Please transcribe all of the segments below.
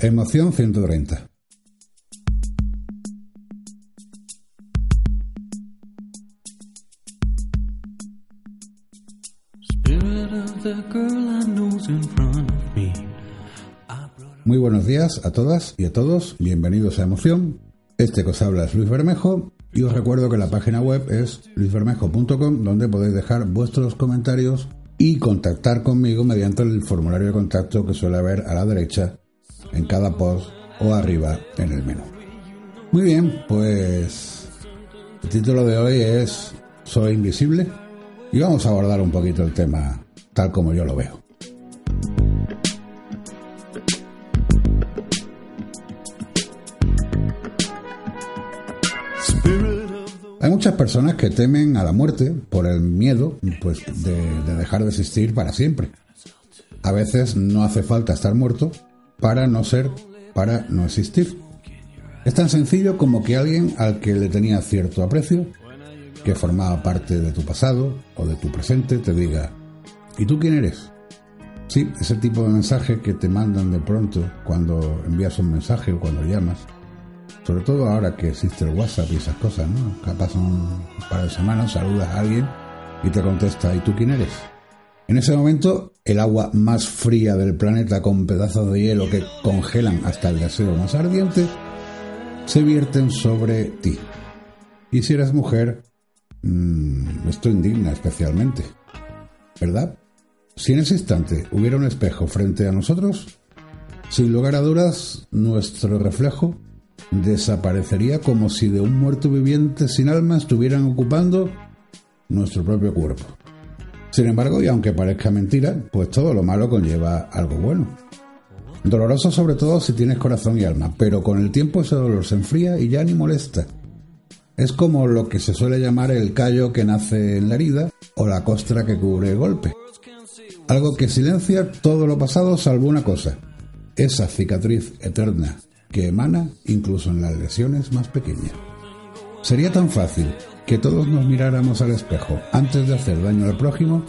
Emoción 130. Muy buenos días a todas y a todos, bienvenidos a Emoción. Este que os habla es Luis Bermejo y os recuerdo que la página web es luisbermejo.com donde podéis dejar vuestros comentarios y contactar conmigo mediante el formulario de contacto que suele haber a la derecha en cada post o arriba en el menú. Muy bien, pues el título de hoy es Soy invisible y vamos a abordar un poquito el tema tal como yo lo veo. Hay muchas personas que temen a la muerte por el miedo pues, de, de dejar de existir para siempre. A veces no hace falta estar muerto para no ser, para no existir. Es tan sencillo como que alguien al que le tenía cierto aprecio, que formaba parte de tu pasado o de tu presente, te diga, ¿y tú quién eres? Sí, ese tipo de mensaje que te mandan de pronto cuando envías un mensaje o cuando llamas. Sobre todo ahora que existe el WhatsApp y esas cosas, ¿no? Capaz un par de semanas, saludas a alguien y te contesta, ¿y tú quién eres? En ese momento, el agua más fría del planeta con pedazos de hielo que congelan hasta el deseo más ardiente, se vierten sobre ti. Y si eres mujer, mmm, esto indigna especialmente. ¿Verdad? Si en ese instante hubiera un espejo frente a nosotros, sin lugar a dudas, nuestro reflejo desaparecería como si de un muerto viviente sin alma estuvieran ocupando nuestro propio cuerpo. Sin embargo, y aunque parezca mentira, pues todo lo malo conlleva algo bueno. Doloroso sobre todo si tienes corazón y alma, pero con el tiempo ese dolor se enfría y ya ni molesta. Es como lo que se suele llamar el callo que nace en la herida o la costra que cubre el golpe. Algo que silencia todo lo pasado salvo una cosa, esa cicatriz eterna que emana incluso en las lesiones más pequeñas. Sería tan fácil que todos nos miráramos al espejo antes de hacer daño al prójimo,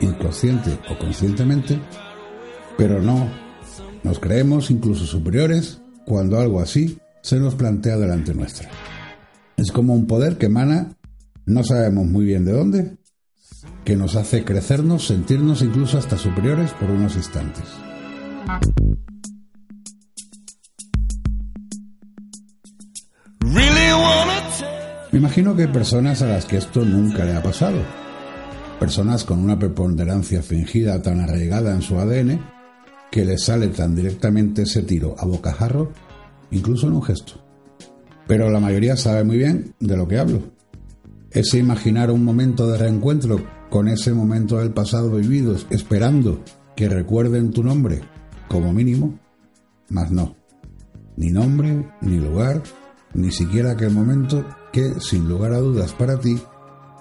inconsciente o conscientemente, pero no, nos creemos incluso superiores cuando algo así se nos plantea delante nuestra. Es como un poder que emana, no sabemos muy bien de dónde, que nos hace crecernos, sentirnos incluso hasta superiores por unos instantes. Me imagino que hay personas a las que esto nunca le ha pasado. Personas con una preponderancia fingida tan arraigada en su ADN que les sale tan directamente ese tiro a bocajarro, incluso en un gesto. Pero la mayoría sabe muy bien de lo que hablo. Ese imaginar un momento de reencuentro con ese momento del pasado vivido, esperando que recuerden tu nombre, como mínimo, más no. Ni nombre, ni lugar, ni siquiera aquel momento que, sin lugar a dudas para ti,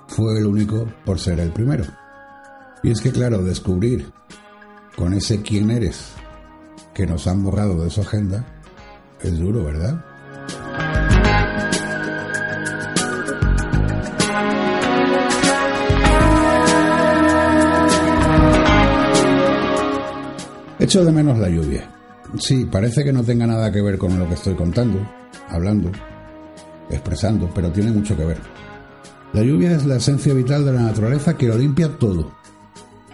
fue el único por ser el primero. Y es que, claro, descubrir con ese quién eres que nos han borrado de su agenda es duro, ¿verdad? Echo de menos la lluvia. Sí, parece que no tenga nada que ver con lo que estoy contando, hablando, expresando, pero tiene mucho que ver. La lluvia es la esencia vital de la naturaleza que lo limpia todo.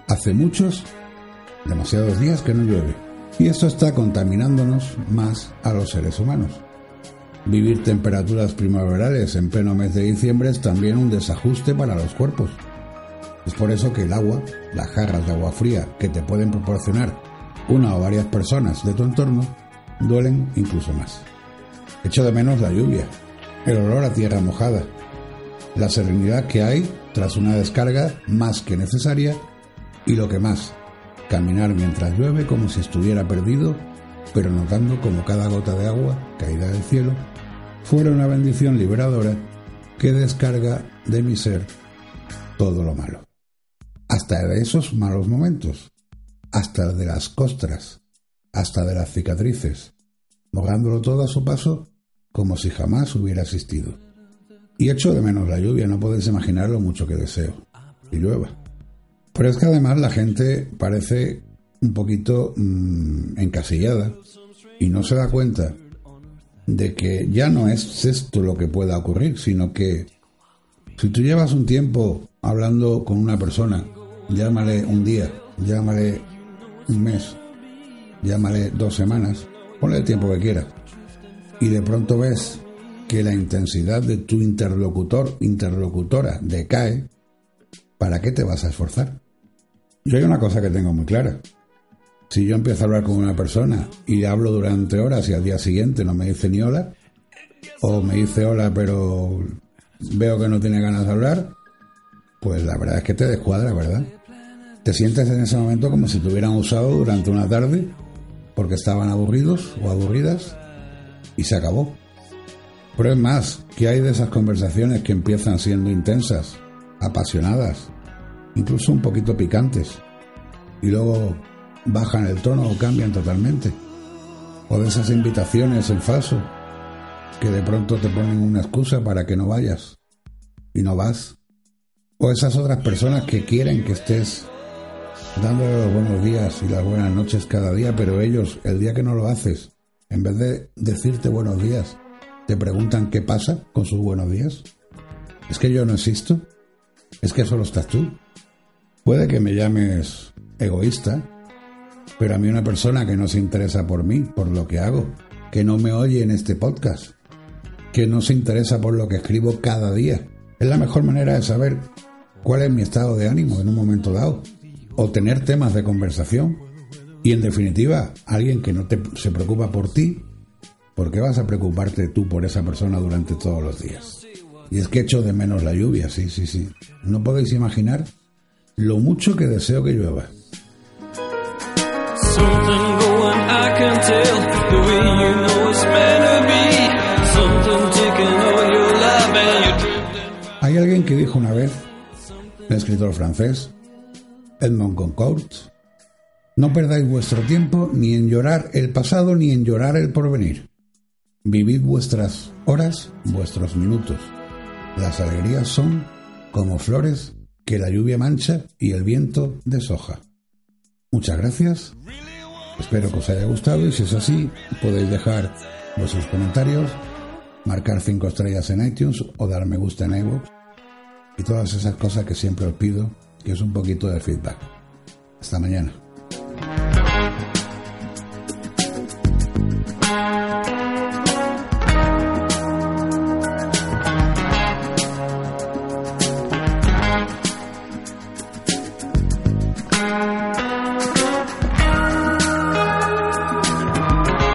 Hace muchos, demasiados días que no llueve. Y esto está contaminándonos más a los seres humanos. Vivir temperaturas primaverales en pleno mes de diciembre es también un desajuste para los cuerpos. Es por eso que el agua, las jarras de agua fría que te pueden proporcionar una o varias personas de tu entorno, duelen incluso más. Echo de menos la lluvia, el olor a tierra mojada, la serenidad que hay tras una descarga más que necesaria y lo que más, caminar mientras llueve como si estuviera perdido pero notando como cada gota de agua caída del cielo fuera una bendición liberadora que descarga de mi ser todo lo malo. Hasta de esos malos momentos, hasta de las costras, hasta de las cicatrices, mojándolo todo a su paso como si jamás hubiera existido. Y echo de menos la lluvia, no podéis imaginar lo mucho que deseo. Y llueva. Pero es que además la gente parece un poquito mm, encasillada y no se da cuenta de que ya no es esto lo que pueda ocurrir, sino que si tú llevas un tiempo hablando con una persona, llámale un día, llámale un mes, llámale dos semanas, ponle el tiempo que quieras, y de pronto ves que la intensidad de tu interlocutor, interlocutora, decae, ¿para qué te vas a esforzar? Yo hay una cosa que tengo muy clara. Si yo empiezo a hablar con una persona y hablo durante horas y al día siguiente no me dice ni hola, o me dice hola pero veo que no tiene ganas de hablar, pues la verdad es que te descuadra, ¿verdad? Te sientes en ese momento como si te hubieran usado durante una tarde porque estaban aburridos o aburridas y se acabó. Pero es más, que hay de esas conversaciones que empiezan siendo intensas, apasionadas, incluso un poquito picantes, y luego bajan el tono o cambian totalmente. O de esas invitaciones en falso, que de pronto te ponen una excusa para que no vayas, y no vas. O esas otras personas que quieren que estés dándole los buenos días y las buenas noches cada día, pero ellos, el día que no lo haces, en vez de decirte buenos días, te preguntan qué pasa con sus buenos días. ¿Es que yo no existo? ¿Es que solo estás tú? Puede que me llames egoísta, pero a mí una persona que no se interesa por mí, por lo que hago, que no me oye en este podcast, que no se interesa por lo que escribo cada día, es la mejor manera de saber cuál es mi estado de ánimo en un momento dado, o tener temas de conversación, y en definitiva, alguien que no te, se preocupa por ti ¿Por qué vas a preocuparte tú por esa persona durante todos los días? Y es que echo de menos la lluvia, sí, sí, sí. No podéis imaginar lo mucho que deseo que llueva. Hay alguien que dijo una vez, un escritor francés, Edmond Goncourt, no perdáis vuestro tiempo ni en llorar el pasado ni en llorar el porvenir. Vivid vuestras horas, vuestros minutos. Las alegrías son como flores que la lluvia mancha y el viento deshoja. Muchas gracias. Espero que os haya gustado y si es así, podéis dejar vuestros comentarios, marcar cinco estrellas en iTunes o dar me gusta en iVoox y todas esas cosas que siempre os pido, que es un poquito de feedback. Hasta mañana.